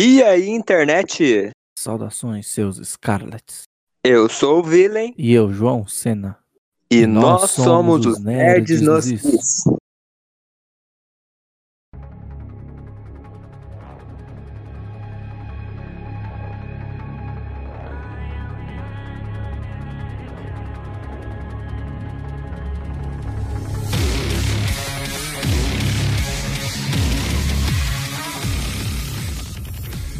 E aí, internet? Saudações, seus Scarlets. Eu sou o Villain E eu, João Senna. e, E nós, nós somos os Nerds Nerds nos nos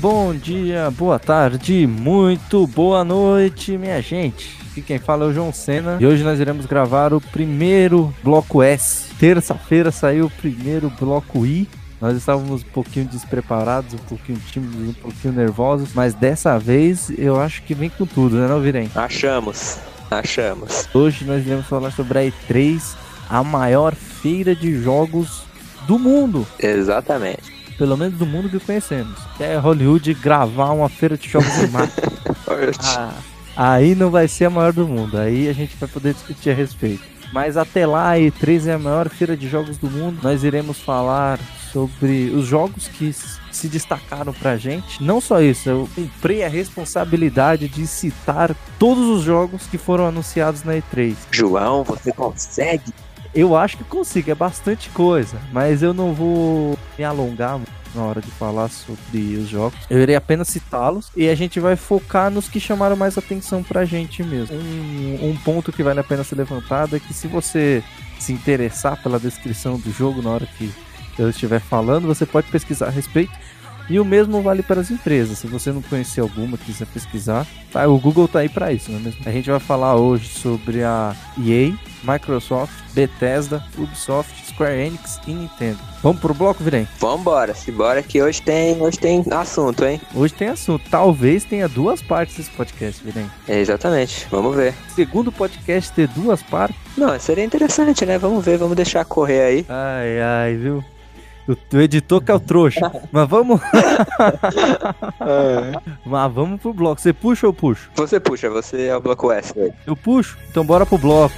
Bom dia, boa tarde, muito boa noite, minha gente. Aqui quem fala é o João Senna e hoje nós iremos gravar o primeiro bloco S. Terça-feira saiu o primeiro bloco I. Nós estávamos um pouquinho despreparados, um pouquinho tímidos, um pouquinho nervosos, mas dessa vez eu acho que vem com tudo, né, não, Virem? Achamos, achamos. Hoje nós iremos falar sobre a E3, a maior feira de jogos do mundo. Exatamente. Pelo menos do mundo que conhecemos. Que é Hollywood gravar uma feira de jogos de máquina. Ah, aí não vai ser a maior do mundo. Aí a gente vai poder discutir a respeito. Mas até lá, a E3 é a maior feira de jogos do mundo. Nós iremos falar sobre os jogos que se destacaram pra gente. Não só isso, eu comprei a responsabilidade de citar todos os jogos que foram anunciados na E3. João, você consegue? Eu acho que consigo, é bastante coisa, mas eu não vou me alongar na hora de falar sobre os jogos. Eu irei apenas citá-los e a gente vai focar nos que chamaram mais atenção pra gente mesmo. Um, um ponto que vale a pena ser levantado é que se você se interessar pela descrição do jogo na hora que eu estiver falando, você pode pesquisar a respeito. E o mesmo vale para as empresas. Se você não conhecer alguma, quiser pesquisar, tá, o Google tá aí para isso, não é mesmo? A gente vai falar hoje sobre a EA, Microsoft, Bethesda, Ubisoft, Square Enix e Nintendo. Vamos pro bloco, Virem? Vambora, simbora que hoje tem, hoje tem assunto, hein? Hoje tem assunto. Talvez tenha duas partes esse podcast, Virem. É, exatamente, vamos ver. Segundo podcast ter duas partes. Não, seria interessante, né? Vamos ver, vamos deixar correr aí. Ai, ai, viu? O, editor que é o trouxa. Mas vamos. Mas vamos pro bloco. Você puxa ou puxo? Você puxa, você é o bloco S. aí. Eu puxo? Então bora pro bloco.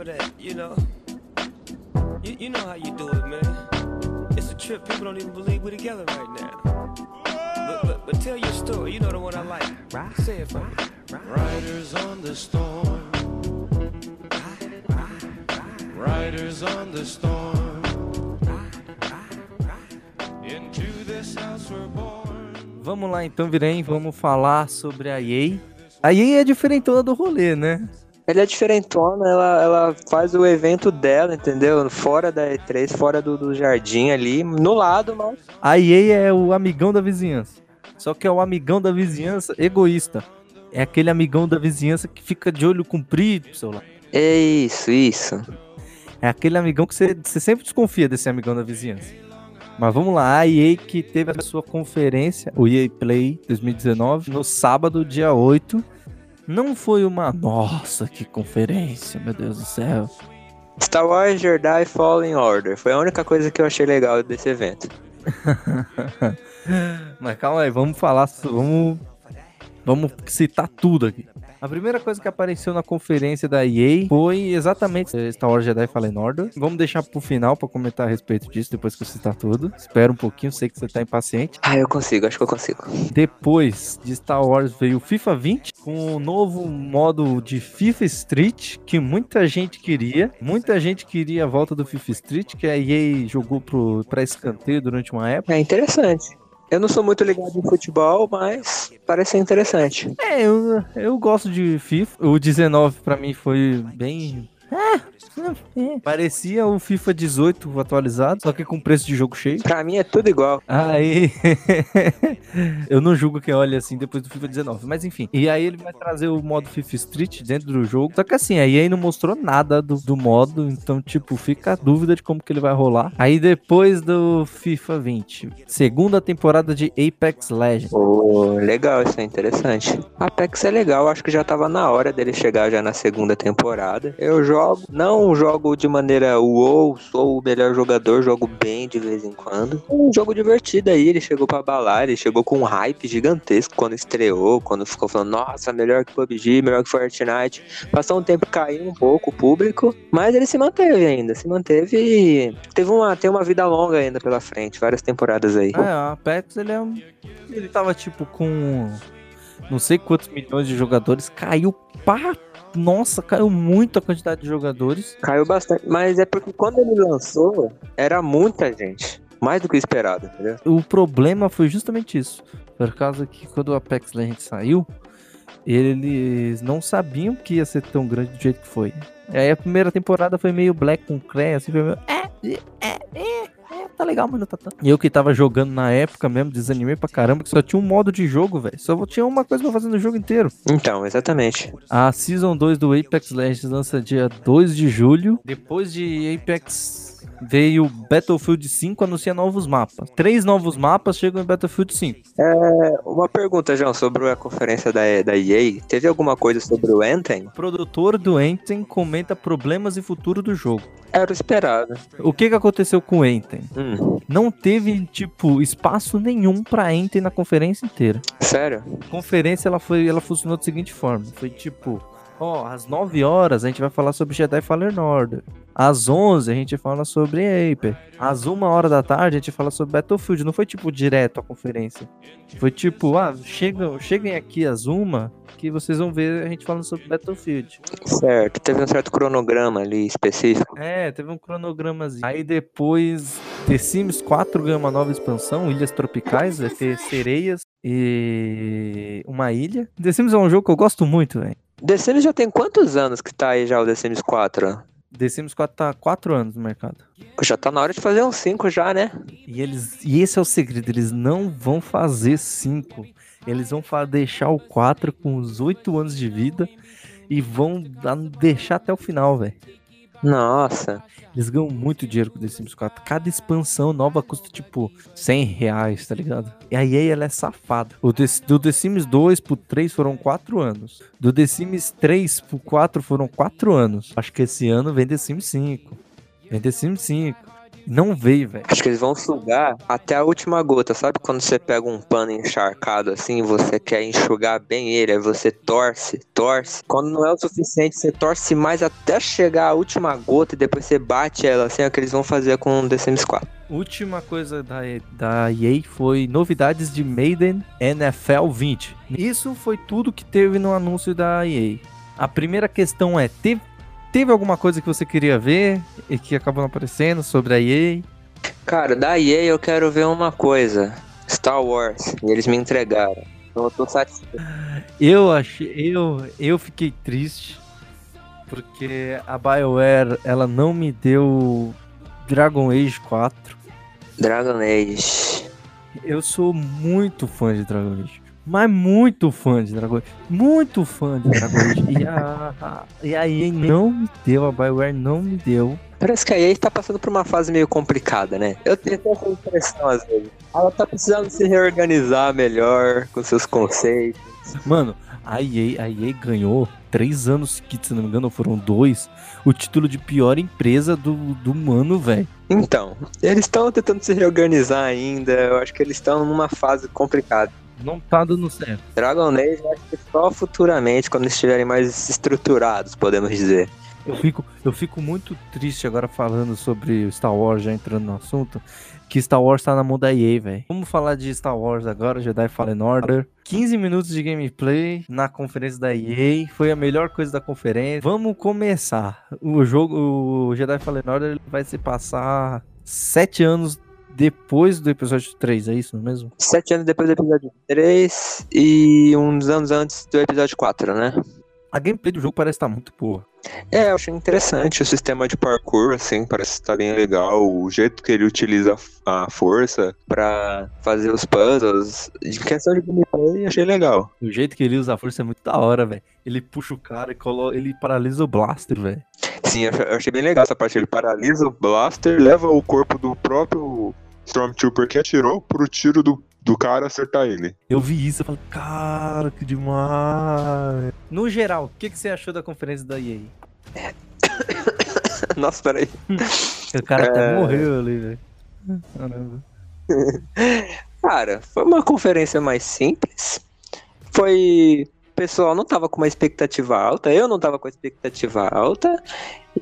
Of that, you know? You, you know how you do it, man. It's a trip. People don't even believe we're together right now. But, but, but tell your story. You know the one I like. Say it for me. Riders on the storm. Riders on the storm. Into this house we're born. Vamos lá então, Virem. Vamos falar sobre a EA. A EA é diferentona do rolê, né? Ela é diferentona, ela, ela faz o evento dela, entendeu? Fora da E3, fora do, do jardim ali, no lado, mas A EA é o amigão da vizinhança. Só que é o amigão da vizinhança egoísta. É aquele amigão da vizinhança que fica de olho comprido pro seu lado. é isso, isso. É aquele amigão que você, você sempre desconfia desse amigão da vizinhança. Mas vamos lá, a EA que teve a sua conferência, o EA Play 2019, no sábado, dia 8. Não foi uma. Nossa, que conferência, meu Deus do céu. Star Wars Jedi Fallen Order foi a única coisa que eu achei legal desse evento. Mas calma aí, vamos falar, vamos, vamos citar tudo aqui. A primeira coisa que apareceu na conferência da EA foi exatamente Star Wars Jedi Fallen Order. Vamos deixar pro final pra comentar a respeito disso depois que eu citar tudo. Espera um pouquinho, sei que você tá impaciente. Ah, eu consigo, acho que eu consigo. Depois de Star Wars veio o FIFA 20 com um novo modo de FIFA Street que muita gente queria. Muita gente queria a volta do FIFA Street que a EA jogou pro, pra escanteio durante uma época. É interessante. Eu não sou muito ligado em futebol, mas parece ser interessante. É, eu, eu gosto de FIFA. O 19 pra mim foi bem Parecia o FIFA 18 atualizado, só que com preço de jogo cheio. Pra mim é tudo igual. Aí. eu não julgo quem olha assim depois do FIFA 19, mas enfim. E aí ele vai trazer o modo FIFA Street dentro do jogo. Só que assim, aí aí não mostrou nada do, do modo, então, tipo, fica a dúvida de como que ele vai rolar. Aí depois do FIFA 20, segunda temporada de Apex Legends. Pô, legal, isso é interessante. Apex é legal, acho que já tava na hora dele chegar já na segunda temporada. Eu jogo, não jogo de maneira uou, sou o melhor jogador, jogo bem de vez em quando. Um jogo divertido aí, ele chegou pra balar, ele chegou com um hype gigantesco quando estreou, quando ficou falando, nossa, melhor que PUBG, melhor que Fortnite. Passou um tempo, caiu um pouco o público, mas ele se manteve ainda, se manteve e teve uma, tem uma vida longa ainda pela frente, várias temporadas aí. É, o Apex ele é um. Ele tava tipo com. Não sei quantos milhões de jogadores, caiu pá. Nossa, caiu muito a quantidade de jogadores. Caiu bastante, mas é porque quando ele lançou, era muita gente. Mais do que esperado, entendeu? O problema foi justamente isso. Por causa que quando o Apex Legends saiu, eles não sabiam que ia ser tão grande do jeito que foi. Aí a primeira temporada foi meio black com cré, assim, foi meio. É, é, é, é, tá legal, mas não tá tanto. E eu que tava jogando na época mesmo, desanimei pra caramba, que só tinha um modo de jogo, velho. Só tinha uma coisa pra fazer no jogo inteiro. Então, exatamente. A Season 2 do Apex Legends lança dia 2 de julho. Depois de Apex veio Battlefield 5 anuncia novos mapas. Três novos mapas chegam em Battlefield 5. É, uma pergunta, João, sobre a conferência da, da EA. Teve alguma coisa sobre o Anthem? O produtor do Anthem comenta problemas e futuro do jogo. Era o esperado. O que que aconteceu com o Anthem? Hum, Não teve, tipo, espaço nenhum pra Anthem na conferência inteira. sério? A conferência, ela foi, ela funcionou da seguinte forma. Foi tipo, ó, às 9 horas a gente vai falar sobre Jedi Fallen Order. Às 11 a gente fala sobre Aper. Às 1 hora da tarde a gente fala sobre Battlefield. Não foi tipo direto a conferência. Foi tipo, ah, chegam, cheguem aqui às 1 que vocês vão ver a gente falando sobre Battlefield. Certo. Teve um certo cronograma ali específico. É, teve um cronogramazinho. Aí depois, The Sims 4 ganha uma nova expansão, Ilhas Tropicais, vai ter sereias e uma ilha. The Sims é um jogo que eu gosto muito, velho. The Sims já tem quantos anos que tá aí já o The Sims 4? The Sims 4 tá há 4 anos no mercado. Já tá na hora de fazer uns 5 já, né? E eles, e esse é o segredo, eles não vão fazer 5. Eles vão deixar o 4 com os 8 anos de vida e vão deixar até o final, velho. Nossa. Eles ganham muito dinheiro com The Sims 4. Cada expansão nova custa tipo 100 reais, tá ligado? E a EA ela é safada. O The, do The Sims 2 pro 3 foram 4 anos. Do The Sims 3 pro 4 foram 4 anos. Acho que esse ano vem The Sims 5. Vem The Sims 5. Não veio, velho. Acho que eles vão sugar até a última gota. Sabe quando você pega um pano encharcado assim você quer enxugar bem ele, aí você torce, torce. Quando não é o suficiente, você torce mais até chegar a última gota e depois você bate ela assim, é o que eles vão fazer com o The Sims 4. Última coisa da, da EA foi novidades de Maiden NFL 20. Isso foi tudo que teve no anúncio da EA. A primeira questão é: teve, teve alguma coisa que você queria ver e que acabou não aparecendo sobre a EA? Cara, da EA eu quero ver uma coisa. Star Wars. E eles me entregaram. Então eu tô satisfeito. Eu achei, eu, eu fiquei triste porque a BioWare ela não me deu Dragon Age 4. Dragon Age. Eu sou muito fã de Dragon Age. Mas muito fã de Dragon Age. Muito fã de Dragon Age. E a, a, e a EA não me deu, a BioWare não me deu. Parece que a EA tá passando por uma fase meio complicada, né? Eu tenho essa impressão às vezes. Ela tá precisando se reorganizar melhor com seus conceitos. Mano, a EA, a EA ganhou três anos seguidos, se não me engano, foram dois, o título de pior empresa do, do ano, velho. Então, eles estão tentando se reorganizar ainda. Eu acho que eles estão numa fase complicada. Não tá dando certo. Dragon Age, acho que só futuramente, quando estiverem mais estruturados, podemos dizer. Eu fico, eu fico muito triste agora falando sobre o Star Wars, já entrando no assunto, que Star Wars tá na mão da EA, velho. Vamos falar de Star Wars agora, Jedi Fallen Order. 15 minutos de gameplay na conferência da EA, foi a melhor coisa da conferência. Vamos começar. O jogo, o Jedi Fallen Order ele vai se passar 7 anos depois do episódio 3, é isso mesmo? Sete anos depois do episódio 3 e uns anos antes do episódio 4, né? A gameplay do jogo parece estar muito boa. É, eu achei interessante o sistema de parkour, assim, parece estar bem legal. O jeito que ele utiliza a força pra fazer os puzzles. De questão de gameplay, achei legal. O jeito que ele usa a força é muito da hora, velho. Ele puxa o cara e colo... ele paralisa o blaster, velho. Sim, eu achei bem legal essa parte. Ele paralisa o blaster, leva o corpo do próprio Stormtrooper que atirou pro tiro do, do cara acertar ele. Eu vi isso e falei, cara, que demais. No geral, o que, que você achou da conferência da EA? Nossa, peraí. O cara até É. morreu ali, velho. Caramba. Cara, foi uma conferência mais simples. Foi. O pessoal não tava com uma expectativa alta, eu não tava com a expectativa alta,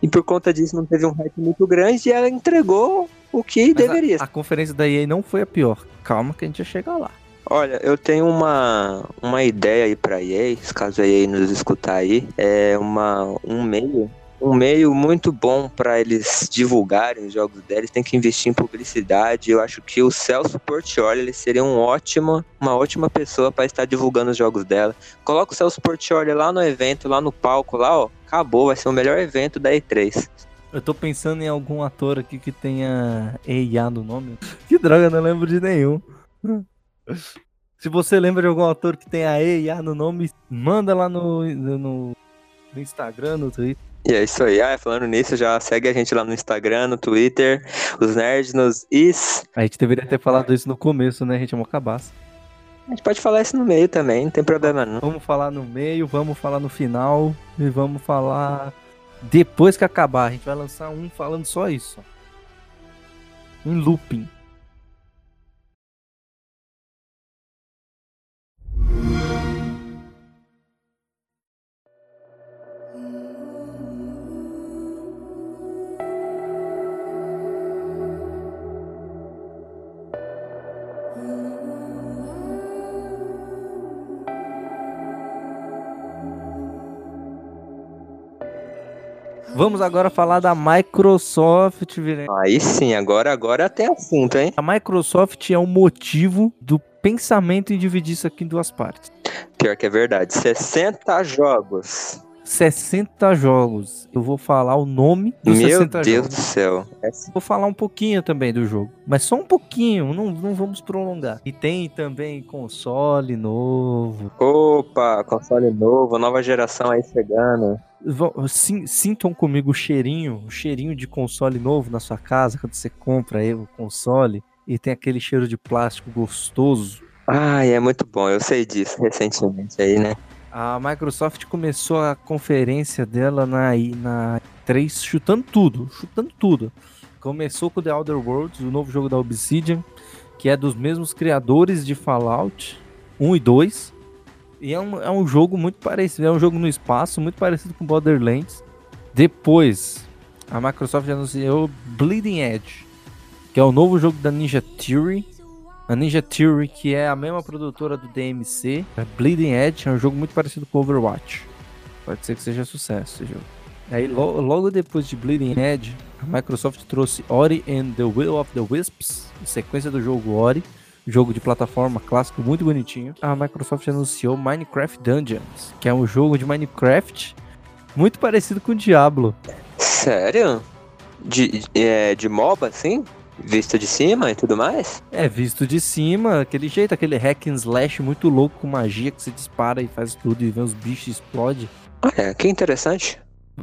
e por conta disso não teve um hype muito grande e ela entregou o que Mas deveria. A, a conferência da EA não foi a pior. Calma que a gente já chega lá. Olha, eu tenho uma, uma ideia aí pra EA, caso a EA nos escutar aí, é uma, um meio. Um meio muito bom pra eles divulgarem os jogos deles, tem que investir em publicidade. Eu acho que o Celso Portioli ele seria um ótimo, uma ótima pessoa pra estar divulgando os jogos dela. Coloca o Celso Portioli lá no evento, lá no palco, lá, ó. Acabou, vai ser o melhor evento da E3. Eu tô pensando em algum ator aqui que tenha EIA no nome. Que droga, não lembro de nenhum. Se você lembra de algum ator que tenha EIA no nome, manda lá no, no, no Instagram, no Twitter. E é isso aí. Ah, falando nisso, já segue a gente lá no Instagram, no Twitter, os nerds nos is. A gente deveria ter falado isso no começo, né? A gente é uma cabaça. A gente pode falar isso no meio também, não tem problema não. Vamos falar no meio, vamos falar no final e vamos falar depois que acabar. A gente vai lançar um falando só isso. Em looping. Vamos agora falar da Microsoft, Virene. Aí sim, agora, agora tem assunto, hein? A Microsoft é o motivo do pensamento em dividir isso aqui em duas partes. Pior que é verdade. 60 jogos. 60 jogos. Eu vou falar o nome dos Meu 60 Deus jogos. do céu. É Vou falar um pouquinho também do jogo, mas só um pouquinho, não, não vamos prolongar. E tem também console novo. Opa, console novo, nova geração aí chegando. Sintam comigo o cheirinho, o cheirinho de console novo na sua casa, quando você compra aí o console e tem aquele cheiro de plástico gostoso. Ai, é muito bom, eu sei disso recentemente aí, né? A Microsoft começou a conferência dela na, na 3 chutando tudo, chutando tudo. Começou com The Outer Worlds, o novo jogo da Obsidian, que é dos mesmos criadores de Fallout 1 e 2. E é um, é um jogo muito parecido, é um jogo no espaço, muito parecido com Borderlands. Depois, a Microsoft anunciou Bleeding Edge, que é o novo jogo da Ninja Theory. A Ninja Theory, que é a mesma produtora do DMC, é Bleeding Edge, é um jogo muito parecido com Overwatch. Pode ser que seja sucesso esse jogo. Aí, lo- logo depois de Bleeding Edge, a Microsoft trouxe Ori and the Will of the Wisps, sequência do jogo Ori, jogo de plataforma clássico muito bonitinho. A Microsoft anunciou Minecraft Dungeons, que é um jogo de Minecraft muito parecido com Diablo. Sério? De, é, de MOBA, assim? Vista de cima e tudo mais? É visto de cima, aquele jeito, aquele hack and slash muito louco com magia que você dispara e faz tudo e vê os bichos explode. Olha, que interessante.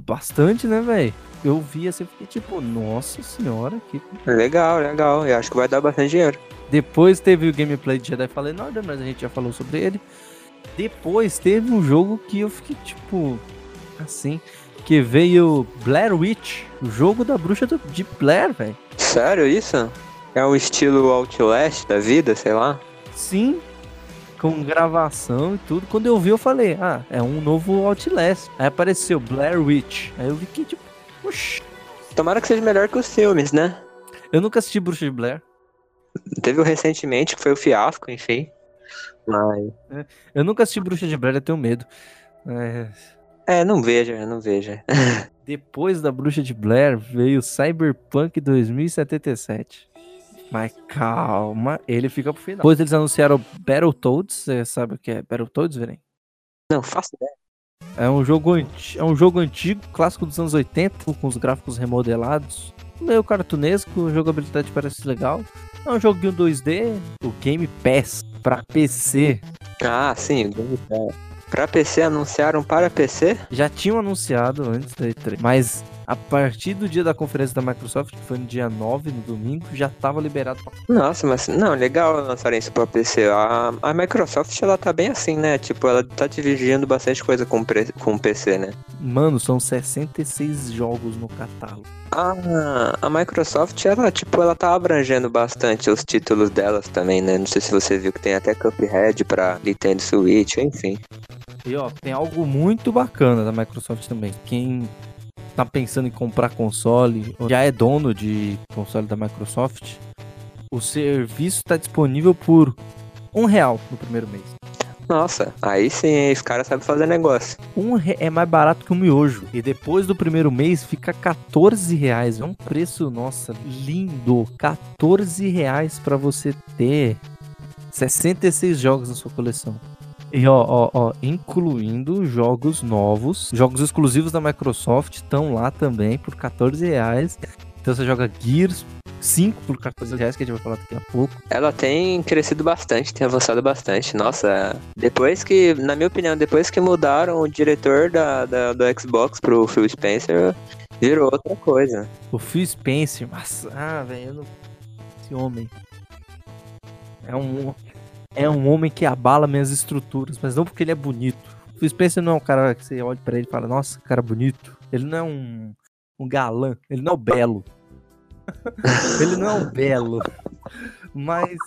Bastante, né, velho? Eu vi assim, fiquei tipo, nossa senhora, que Legal, legal. Eu acho que vai dar bastante dinheiro. Depois teve o gameplay de Jedi Fallen Order, mas a gente já falou sobre ele. Depois teve um jogo que eu fiquei tipo assim, que veio Blair Witch, o jogo da bruxa do- de Blair, velho. Sério isso? É um estilo Outlast da vida, sei lá? Sim, com gravação e tudo. Quando eu vi, eu falei, ah, é um novo Outlast. Aí apareceu Blair Witch. Aí eu vi que tipo, oxi. Tomara que seja melhor que os filmes, né? Eu nunca assisti Bruxa de Blair. Teve o recentemente, que foi o fiasco, enfim. Mas. Eu nunca assisti Bruxa de Blair, eu tenho medo. É, É, não veja, não veja. Depois da Bruxa de Blair veio Cyberpunk 2077. Mas calma, ele fica pro final. Depois eles anunciaram Battletoads, você sabe o que é Battletoads, Veren? Não, faço ideia. É um jogo, é um jogo antigo, clássico dos anos 80, com os gráficos remodelados. Meio cartunesco, jogabilidade parece legal. É um joguinho 2D, o Game Pass pra PC. Ah, sim, o Game Pass. Pra PC anunciaram para PC? Já tinham anunciado antes da E3, mas a partir do dia da conferência da Microsoft, que foi no dia 9, no domingo, já tava liberado pra Nossa, mas não, legal lançarem isso pra PC. A, a Microsoft ela tá bem assim, né? Tipo, ela tá dividindo bastante coisa com, pre- com o PC, né? Mano, são 66 jogos no catálogo. A, a Microsoft, ela, tipo, ela tá abrangendo bastante os títulos delas também, né? Não sei se você viu que tem até Cuphead pra Nintendo Switch, enfim. E ó, tem algo muito bacana da Microsoft também. Quem tá pensando em comprar console, ou já é dono de console da Microsoft, o serviço tá disponível por um real no primeiro mês. Nossa, aí sim, os caras sabem fazer negócio. Um re- é mais barato que um miojo. E depois do primeiro mês fica 14 reais. É um preço, nossa, lindo. 14 reais pra você ter 66 jogos na sua coleção. E ó, ó, ó, incluindo jogos novos, jogos exclusivos da Microsoft estão lá também por 14 reais. Então você joga Gears 5 por 14 reais, que a gente vai falar daqui a pouco. Ela tem crescido bastante, tem avançado bastante. Nossa, depois que, na minha opinião, depois que mudaram o diretor da, da- do Xbox pro Phil Spencer, virou outra coisa. O Phil Spencer, mas ah, velho, não... esse homem é um é um homem que abala minhas estruturas, mas não porque ele é bonito. O Spencer não é um cara que você olha pra ele e fala, nossa, cara bonito. Ele não é um, um galã, ele não é o belo. ele não é o belo. Mas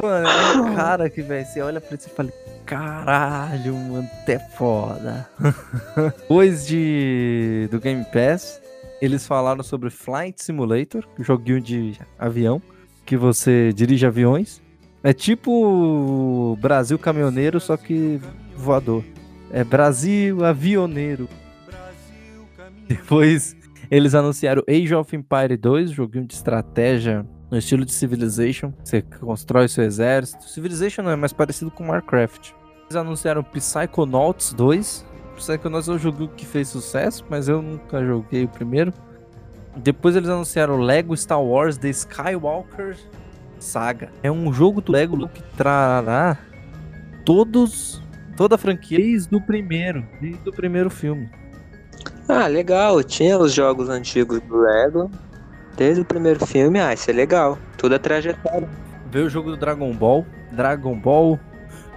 mano, é um cara que, velho, você olha pra ele e fala, caralho, mano, até foda. Depois de do Game Pass, eles falaram sobre Flight Simulator, joguinho de avião, que você dirige aviões. É tipo Brasil caminhoneiro, só que voador. É Brasil avioneiro. Depois eles anunciaram Age of Empire 2, joguinho de estratégia no estilo de Civilization. Você constrói seu exército. Civilization não é mais parecido com Warcraft. Eles anunciaram Psychonauts 2. Psychonauts é um jogo que fez sucesso, mas eu nunca joguei o primeiro. Depois eles anunciaram Lego Star Wars The Skywalker Saga. É um jogo do Lego que trará todos toda a franquia desde o primeiro, desde o primeiro filme. Ah, legal, tinha os jogos antigos do Lego, desde o primeiro filme, ah, isso é legal. Tudo é trajetória. Veio o jogo do Dragon Ball, Dragon Ball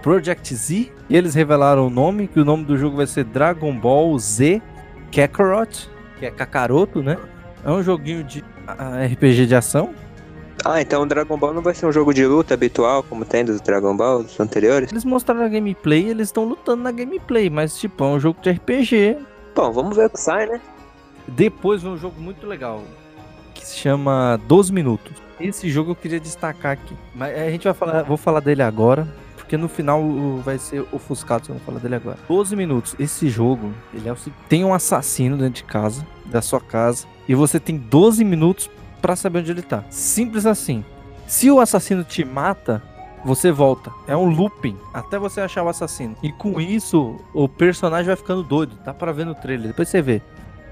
Project Z, e eles revelaram o nome, que o nome do jogo vai ser Dragon Ball Z Kakarot, que é Kakaroto, né? É um joguinho de ah, RPG de ação. Ah, então o Dragon Ball não vai ser um jogo de luta habitual, como tem dos Dragon Balls anteriores? Eles mostraram a gameplay, eles estão lutando na gameplay, mas tipo, é um jogo de RPG. Bom, vamos ver o que sai, né? Depois vem um jogo muito legal, que se chama 12 Minutos. Esse jogo eu queria destacar aqui, mas a gente vai falar, vou falar dele agora, porque no final vai ser ofuscado se eu não falar dele agora. 12 minutos. Esse jogo, ele é o tem um assassino dentro de casa, da sua casa, e você tem 12 minutos pra saber onde ele tá. Simples assim. Se o assassino te mata, você volta. É um looping até você achar o assassino. E com isso, o personagem vai ficando doido. Dá pra ver no trailer. Depois você vê.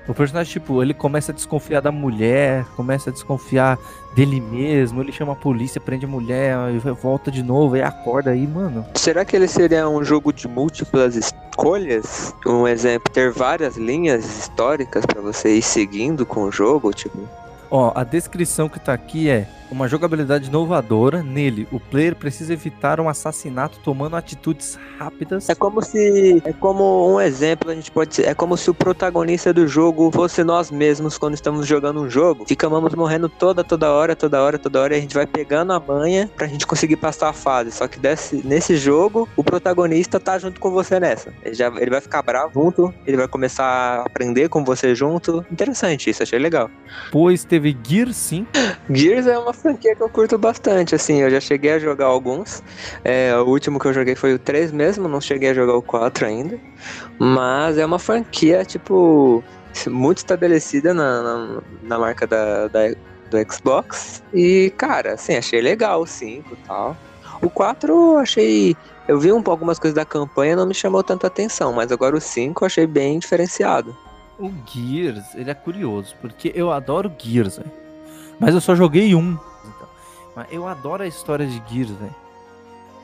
O personagem, tipo, ele começa a desconfiar da mulher, começa a desconfiar dele mesmo. Ele chama a polícia, prende a mulher, volta de novo, e acorda aí, mano. Será que ele seria um jogo de múltiplas escolhas? Um exemplo, ter várias linhas históricas pra você ir seguindo com o jogo, tipo... Ó, a descrição que tá aqui é uma jogabilidade inovadora. Nele, o player precisa evitar um assassinato tomando atitudes rápidas. É como se. É como um exemplo, a gente pode. É como se o protagonista do jogo fosse nós mesmos quando estamos jogando um jogo. Ficamos morrendo toda, toda hora, toda hora, toda hora. E a gente vai pegando a manha pra gente conseguir passar a fase. Só que desse, nesse jogo, o protagonista tá junto com você nessa. Ele, já, ele vai ficar bravo junto, ele vai começar a aprender com você junto. Interessante isso, achei legal. Depois teve Gear 5. Gears é uma franquia que eu curto bastante, assim, eu já cheguei a jogar alguns. É, o último que eu joguei foi o 3 mesmo, não cheguei a jogar o 4 ainda. Mas é uma franquia, tipo, muito estabelecida na, na, na marca da, da- do Xbox. E, cara, assim, achei legal o 5 e tal. O 4 eu achei. Eu vi um, pouco algumas coisas da campanha, não me chamou tanta atenção, mas agora o 5 eu achei bem diferenciado. O Gears, ele é curioso, porque eu adoro Gears, velho. Mas eu só joguei um. Então. Mas eu adoro a história de Gears, velho.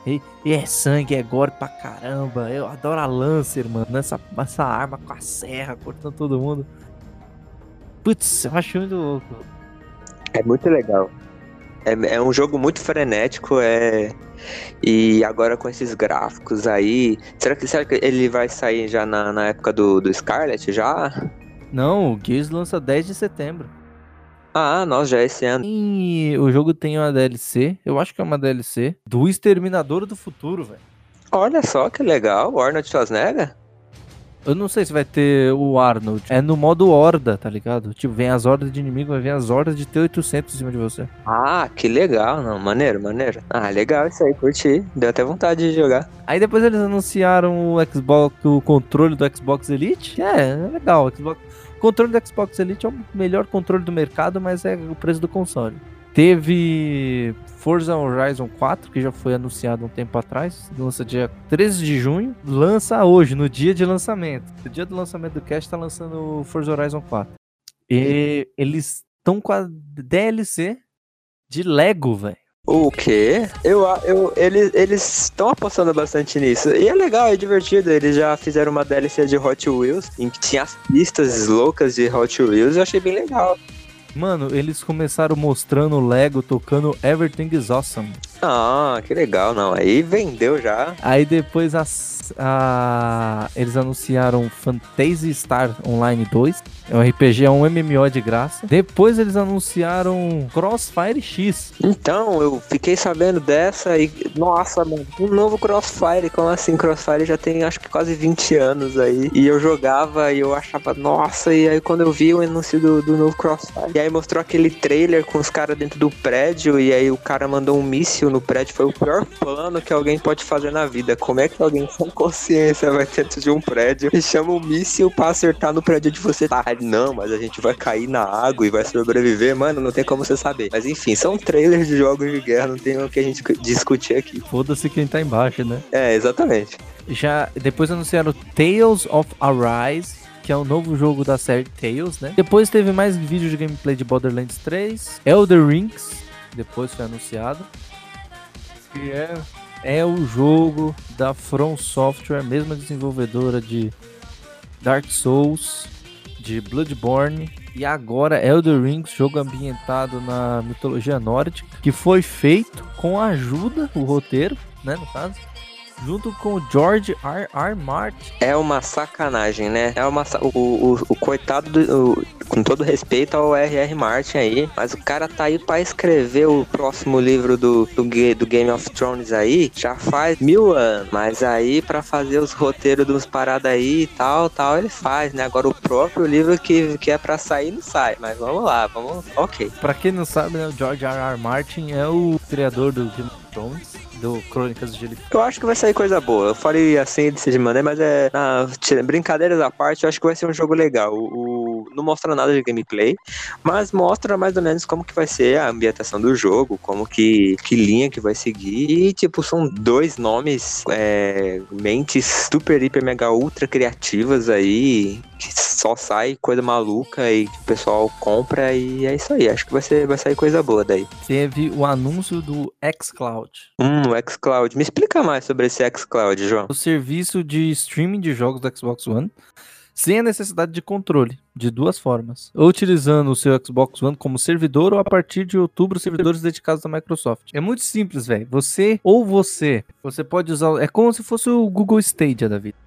E, e é sangue, é gore pra caramba. Eu adoro a Lancer, mano. Essa, essa arma com a serra, cortando todo mundo. Putz, eu acho muito louco. É muito legal. É, é um jogo muito frenético, é. E agora com esses gráficos aí. Será que, será que ele vai sair já na, na época do, do Scarlet já? Não, o Gears lança 10 de setembro. Ah, nós já esse ano. E o jogo tem uma DLC, eu acho que é uma DLC, do Exterminador do Futuro, velho. Olha só que legal, Arnold Schwarzenegger. Eu não sei se vai ter o Arnold. É no modo horda, tá ligado? Tipo, vem as hordas de inimigo, vai vir as hordas de T-800 em cima de você. Ah, que legal, não, maneiro, maneiro. Ah, legal isso aí, curti. Deu até vontade de jogar. Aí depois eles anunciaram o Xbox, o controle do Xbox Elite. É, é legal. O Xbox, o controle do Xbox Elite é o melhor controle do mercado, mas é o preço do console. Teve Forza Horizon 4, que já foi anunciado um tempo atrás. Lança dia 13 de junho. Lança hoje, no dia de lançamento. No dia do lançamento do cast, tá lançando Forza Horizon 4. E eles estão com a DLC de Lego, velho. O quê? Eu, eu, eles estão apostando bastante nisso. E é legal, é divertido. Eles já fizeram uma DLC de Hot Wheels, em que tinha as pistas loucas de Hot Wheels. Eu achei bem legal. Mano, eles começaram mostrando o Lego tocando Everything is Awesome. Ah, que legal, não. Aí vendeu já. Aí depois as, a, eles anunciaram Fantasy Star Online 2. É um RPG, é um MMO de graça. Depois eles anunciaram Crossfire X. Então, eu fiquei sabendo dessa e. Nossa, mano, um novo Crossfire. Como assim? Crossfire já tem acho que quase 20 anos aí. E eu jogava e eu achava, nossa, e aí quando eu vi o anúncio do, do novo Crossfire. E aí mostrou aquele trailer com os caras dentro do prédio. E aí o cara mandou um míssil no prédio. Foi o pior plano que alguém pode fazer na vida. Como é que alguém sem consciência vai dentro de um prédio e chama um míssil pra acertar no prédio de você? Tá, não, mas a gente vai cair na água e vai sobreviver. Mano, não tem como você saber. Mas enfim, são trailers de jogos de guerra, não tem o que a gente discutir aqui. Foda-se quem tá embaixo, né? É, exatamente. Já depois anunciaram Tales of Arise, que é o novo jogo da série Tales, né? Depois teve mais vídeo de gameplay de Borderlands 3, Elder Rings, depois foi anunciado. Que é, é o jogo da From Software, mesma desenvolvedora de Dark Souls, de Bloodborne e agora Elder Rings, jogo ambientado na mitologia nórdica, que foi feito com a ajuda, o roteiro, né, no caso, junto com o George R. R. Martin. É uma sacanagem, né? É uma o, o, o coitado do, o, com todo respeito ao R. R. Martin aí, mas o cara tá aí para escrever o próximo livro do, do, do, Game of Thrones aí já faz mil anos, mas aí para fazer os roteiros dos paradas aí e tal, tal ele faz, né? Agora o próprio livro que, que é para sair não sai, mas vamos lá, vamos, ok. Para quem não sabe, né, o George R. R. Martin é o criador do Game of Thrones do Crônicas de Gelo Eu acho que vai sair coisa boa. Eu falei assim de maneira, mas é. Brincadeiras à parte, eu acho que vai ser um jogo legal. O, não mostra nada de gameplay, mas mostra mais ou menos como que vai ser a ambientação do jogo, como que, que linha que vai seguir. E, tipo, são dois nomes, é, mentes super, hiper, mega, ultra criativas aí, que só sai coisa maluca e que o pessoal compra e é isso aí. Acho que vai, ser, vai sair coisa boa daí. Teve o anúncio do xCloud. Hum, o xCloud. Me explica mais sobre esse xCloud, João. O serviço de streaming de jogos do Xbox One sem a necessidade de controle, de duas formas. Ou utilizando o seu Xbox One como servidor, ou a partir de outubro, servidores dedicados da Microsoft. É muito simples, velho. Você ou você, você pode usar. É como se fosse o Google Stadia da vida.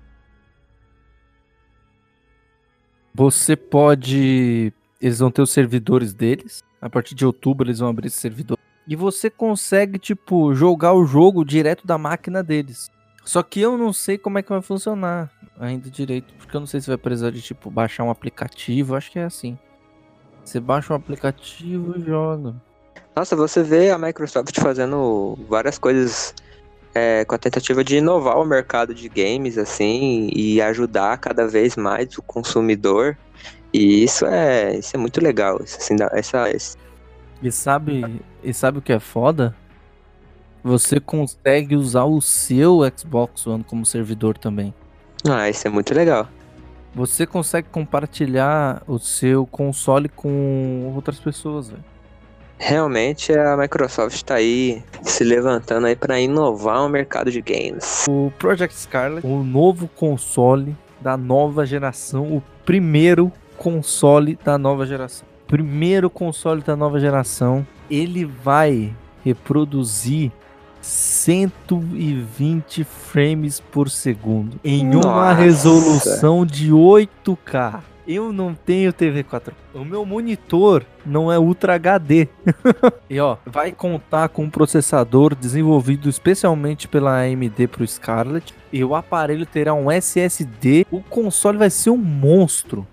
Você pode. Eles vão ter os servidores deles. A partir de outubro, eles vão abrir esse servidor. E você consegue, tipo, jogar o jogo direto da máquina deles. Só que eu não sei como é que vai funcionar ainda direito. Porque eu não sei se vai precisar de, tipo, baixar um aplicativo. Acho que é assim. Você baixa um aplicativo e joga. Nossa, você vê a Microsoft fazendo várias coisas é, com a tentativa de inovar o mercado de games, assim, e ajudar cada vez mais o consumidor. E isso é, isso é muito legal. Isso, assim, essa, esse... E sabe, e sabe o que é foda? Você consegue usar o seu Xbox One como servidor também. Ah, isso é muito legal. Você consegue compartilhar o seu console com outras pessoas, velho. Realmente a Microsoft tá aí se levantando aí para inovar o mercado de games. O Project Scarlet, o novo console da nova geração, o primeiro console da nova geração. Primeiro console da nova geração, ele vai reproduzir 120 frames por segundo em uma Nossa. resolução de 8K. Eu não tenho TV 4. O meu monitor não é Ultra HD. e ó, vai contar com um processador desenvolvido especialmente pela AMD pro Scarlett. E o aparelho terá um SSD. O console vai ser um monstro.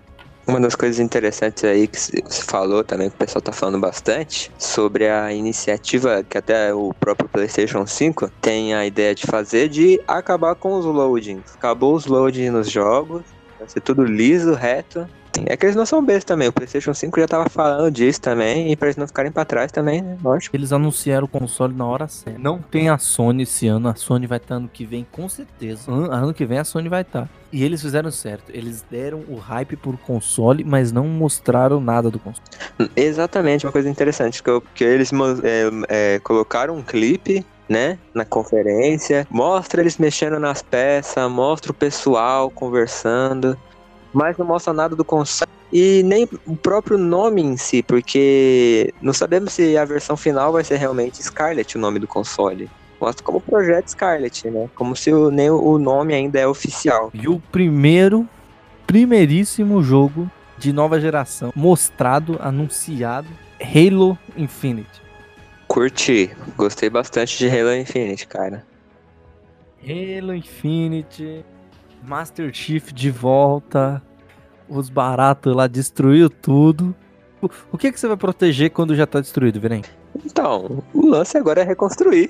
Uma das coisas interessantes aí que você falou também, que o pessoal tá falando bastante, sobre a iniciativa que até o próprio PlayStation 5 tem a ideia de fazer de acabar com os loadings. Acabou os loadings nos jogos, vai ser tudo liso, reto. É que eles não são bestas também, o PlayStation 5 já tava falando disso também, e pra eles não ficarem pra trás também, né? Lógico. Eles anunciaram o console na hora certa. Não tem a Sony esse ano, a Sony vai estar ano que vem, com certeza. An- Ano que vem a Sony vai estar. E eles fizeram certo. Eles deram o hype por console, mas não mostraram nada do console. Exatamente, uma coisa interessante, que, eu- que eles é, é, colocaram um clipe, né, na conferência, mostra eles mexendo nas peças, mostra o pessoal conversando, mas não mostra nada do console e nem o próprio nome em si, porque não sabemos se a versão final vai ser realmente Scarlet, o nome do console. Mostra como Projeto Scarlet, né? Como se o, nem o nome ainda é oficial. E o primeiro, primeiríssimo jogo de nova geração mostrado, anunciado, Halo Infinite. Curti, gostei bastante de Halo Infinite, cara. Halo Infinite, Master Chief de volta, os baratos lá destruiu tudo. O, que que você vai proteger quando já tá destruído, Virem? Então, o lance agora é reconstruir.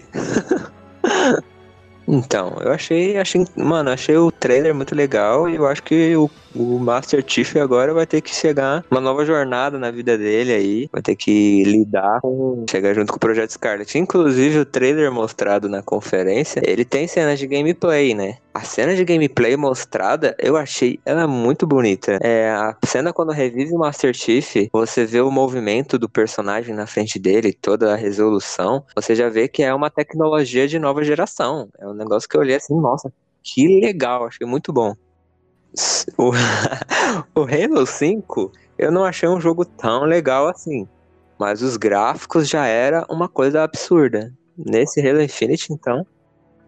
então, eu achei, achei, mano, achei o trailer muito legal e eu acho que o, o Master Chief agora vai ter que chegar uma nova jornada na vida dele aí, vai ter que lidar com, chegar junto com o Projeto Scarlet. Inclusive, o trailer mostrado na conferência, ele tem cenas de gameplay, né? A cena de gameplay mostrada, eu achei ela muito bonita. É, a cena quando revive o Master Chief, você vê o movimento do personagem na frente dele, toda a resolução, você já vê que é uma tecnologia de nova geração. É um negócio que eu olhei assim, nossa, que legal, achei muito bom. O, o Halo 5, eu não achei um jogo tão legal assim, mas os gráficos já era uma coisa absurda. Nesse Halo Infinite, então,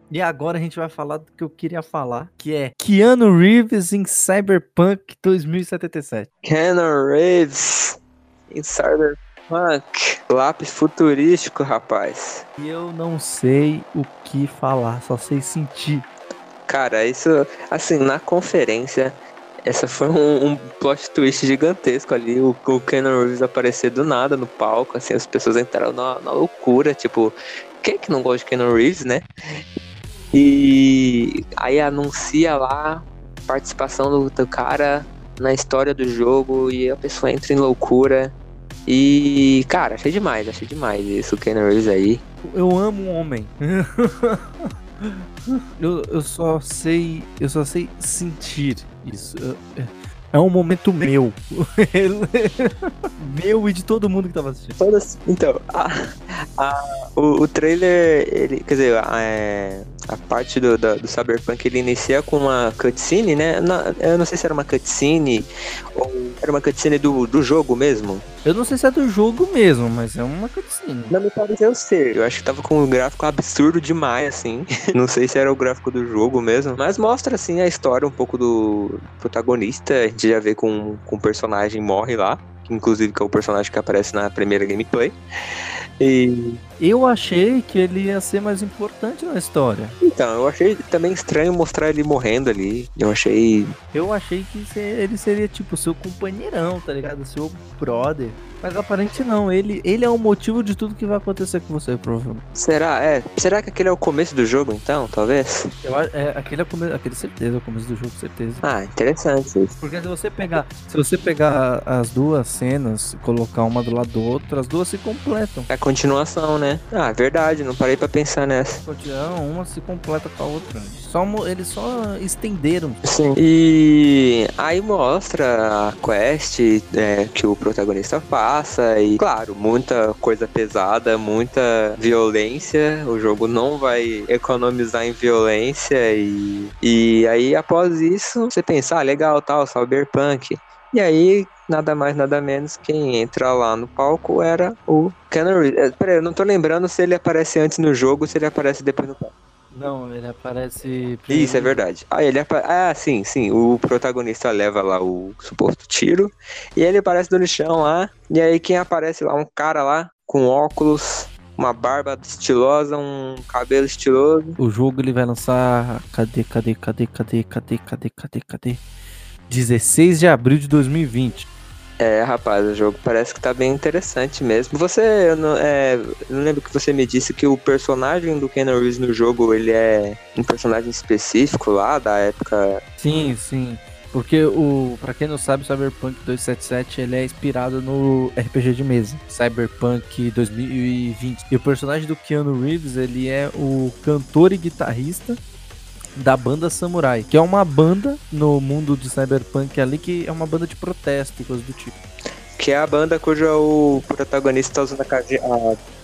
E agora a gente vai falar do que eu queria falar, que é Keanu Reeves em Cyberpunk 2077. Keanu Reeves em Cyberpunk. Lápis futurístico, rapaz. E eu não sei o que falar, só sei sentir. Cara, isso, assim, na conferência, essa foi um, um plot twist gigantesco ali. O, o Reeves aparecer do nada no palco, assim, as pessoas entraram na, na loucura. Tipo, quem que não gosta de Keanu Reeves, né? E aí anuncia lá a participação do, do cara na história do jogo e a pessoa entra em loucura. E, cara, achei demais, achei demais isso, o Keanu Reeves aí. Eu amo um homem. eu, eu só sei. Eu só sei sentir isso. É- é um momento meu. meu e de todo mundo que tava assistindo. Então, a- a- o, o trailer, ele, quer dizer, a, é, a parte do, da- do Cyberpunk ele inicia com uma cutscene, né? Na- eu não sei se era uma cutscene ou era uma cutscene do, do jogo mesmo. Eu não sei se é do jogo mesmo, mas é uma cutscene. Não me pareceu ser. Eu acho que tava com um gráfico absurdo demais, assim. Não sei se era o gráfico do jogo mesmo. Mas mostra, assim, a história um pouco do protagonista. A gente já vê com, com o personagem morre lá. Inclusive que é o personagem que aparece na primeira gameplay. E Eu achei que ele ia ser mais importante na história. Então, eu achei também estranho mostrar ele morrendo ali. Eu achei. Eu achei que ele seria tipo seu companheirão, tá ligado? Seu brother. Mas aparente não, ele, ele é o motivo de tudo que vai acontecer com você, provavelmente. Será? É. Será que aquele é o começo do jogo, então? Talvez? Eu, é, aquele é o começo, aquele certeza, é o começo do jogo, certeza. Ah, interessante isso. Porque se você pegar, se você pegar as duas cenas e colocar uma do lado do outro, as duas se completam. É a continuação, né? Ah, verdade, não parei pra pensar nessa. Não, uma se completa com a outra. Só, eles só estenderam. Sim. E aí mostra a quest é, que o protagonista e, claro, muita coisa pesada, muita violência. O jogo não vai economizar em violência e, e aí após isso você pensa, ah, legal, tal, cyberpunk. E aí, nada mais, nada menos, quem entra lá no palco era o Reeves. É, Peraí, eu não tô lembrando se ele aparece antes no jogo ou se ele aparece depois no palco. Não, ele aparece. Isso, é verdade. Ah, ele apa- Ah, sim, sim. O protagonista leva lá o suposto tiro. E ele aparece no chão lá. E aí quem aparece lá? Um cara lá com óculos, uma barba estilosa, um cabelo estiloso. O jogo ele vai lançar. Cadê, cadê, cadê, cadê, cadê, cadê, cadê, cadê? 16 de abril de 2020. É, rapaz, o jogo parece que tá bem interessante mesmo. Você, eu não, é, eu não lembro que você me disse que o personagem do Keanu Reeves no jogo, ele é um personagem específico lá, da época... Sim, sim. Porque o, para quem não sabe, o Cyberpunk 277 ele é inspirado no RPG de mesa, Cyberpunk 2020. E o personagem do Keanu Reeves, ele é o cantor e guitarrista da banda Samurai, que é uma banda no mundo de Cyberpunk ali que é uma banda de protesto e coisas do tipo. Que é a banda cujo o protagonista tá usando a, caje- a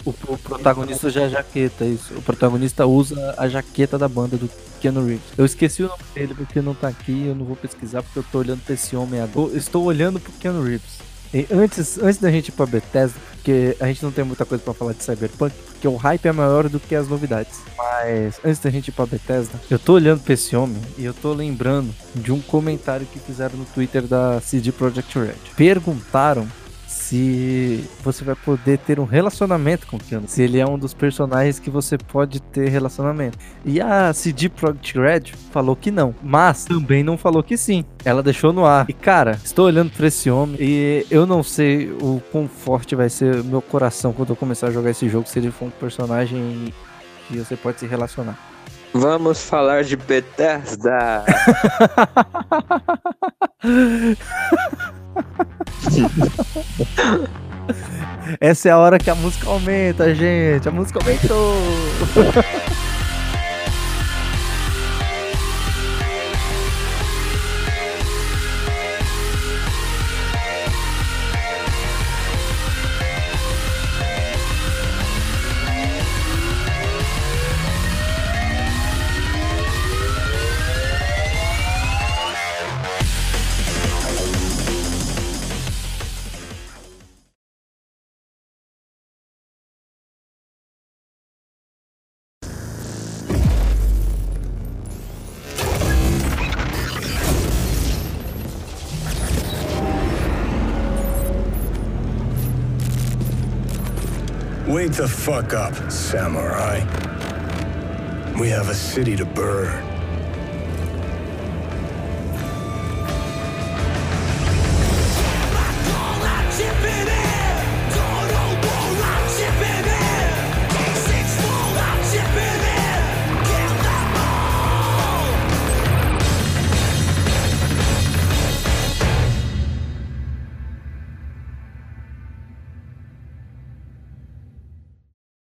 O, o protagonista usa a jaqueta, isso. O protagonista usa a jaqueta da banda do Keanu Reeves. Eu esqueci o nome dele porque não tá aqui, eu não vou pesquisar porque eu tô olhando pra esse homem agora. Eu estou olhando pro Keanu Reeves. E antes, antes da gente ir pra Bethesda, porque a gente não tem muita coisa pra falar de Cyberpunk, porque o hype é maior do que as novidades. Mas antes da gente ir pra Bethesda, eu tô olhando pra esse homem e eu tô lembrando de um comentário que fizeram no Twitter da CD Projekt Red. Perguntaram se você vai poder ter um relacionamento com o Keanu. Se ele é um dos personagens que você pode ter relacionamento. E a CD Projekt Red falou que não, mas também não falou que sim. Ela deixou no ar. E cara, estou olhando pra esse homem e eu não sei o quão forte vai ser o meu coração quando eu começar a jogar esse jogo se ele for um personagem que você pode se relacionar. Vamos falar de Bethesda. Essa é a hora que a música aumenta, gente. A música aumentou. Wake the fuck up, samurai. We have a city to burn.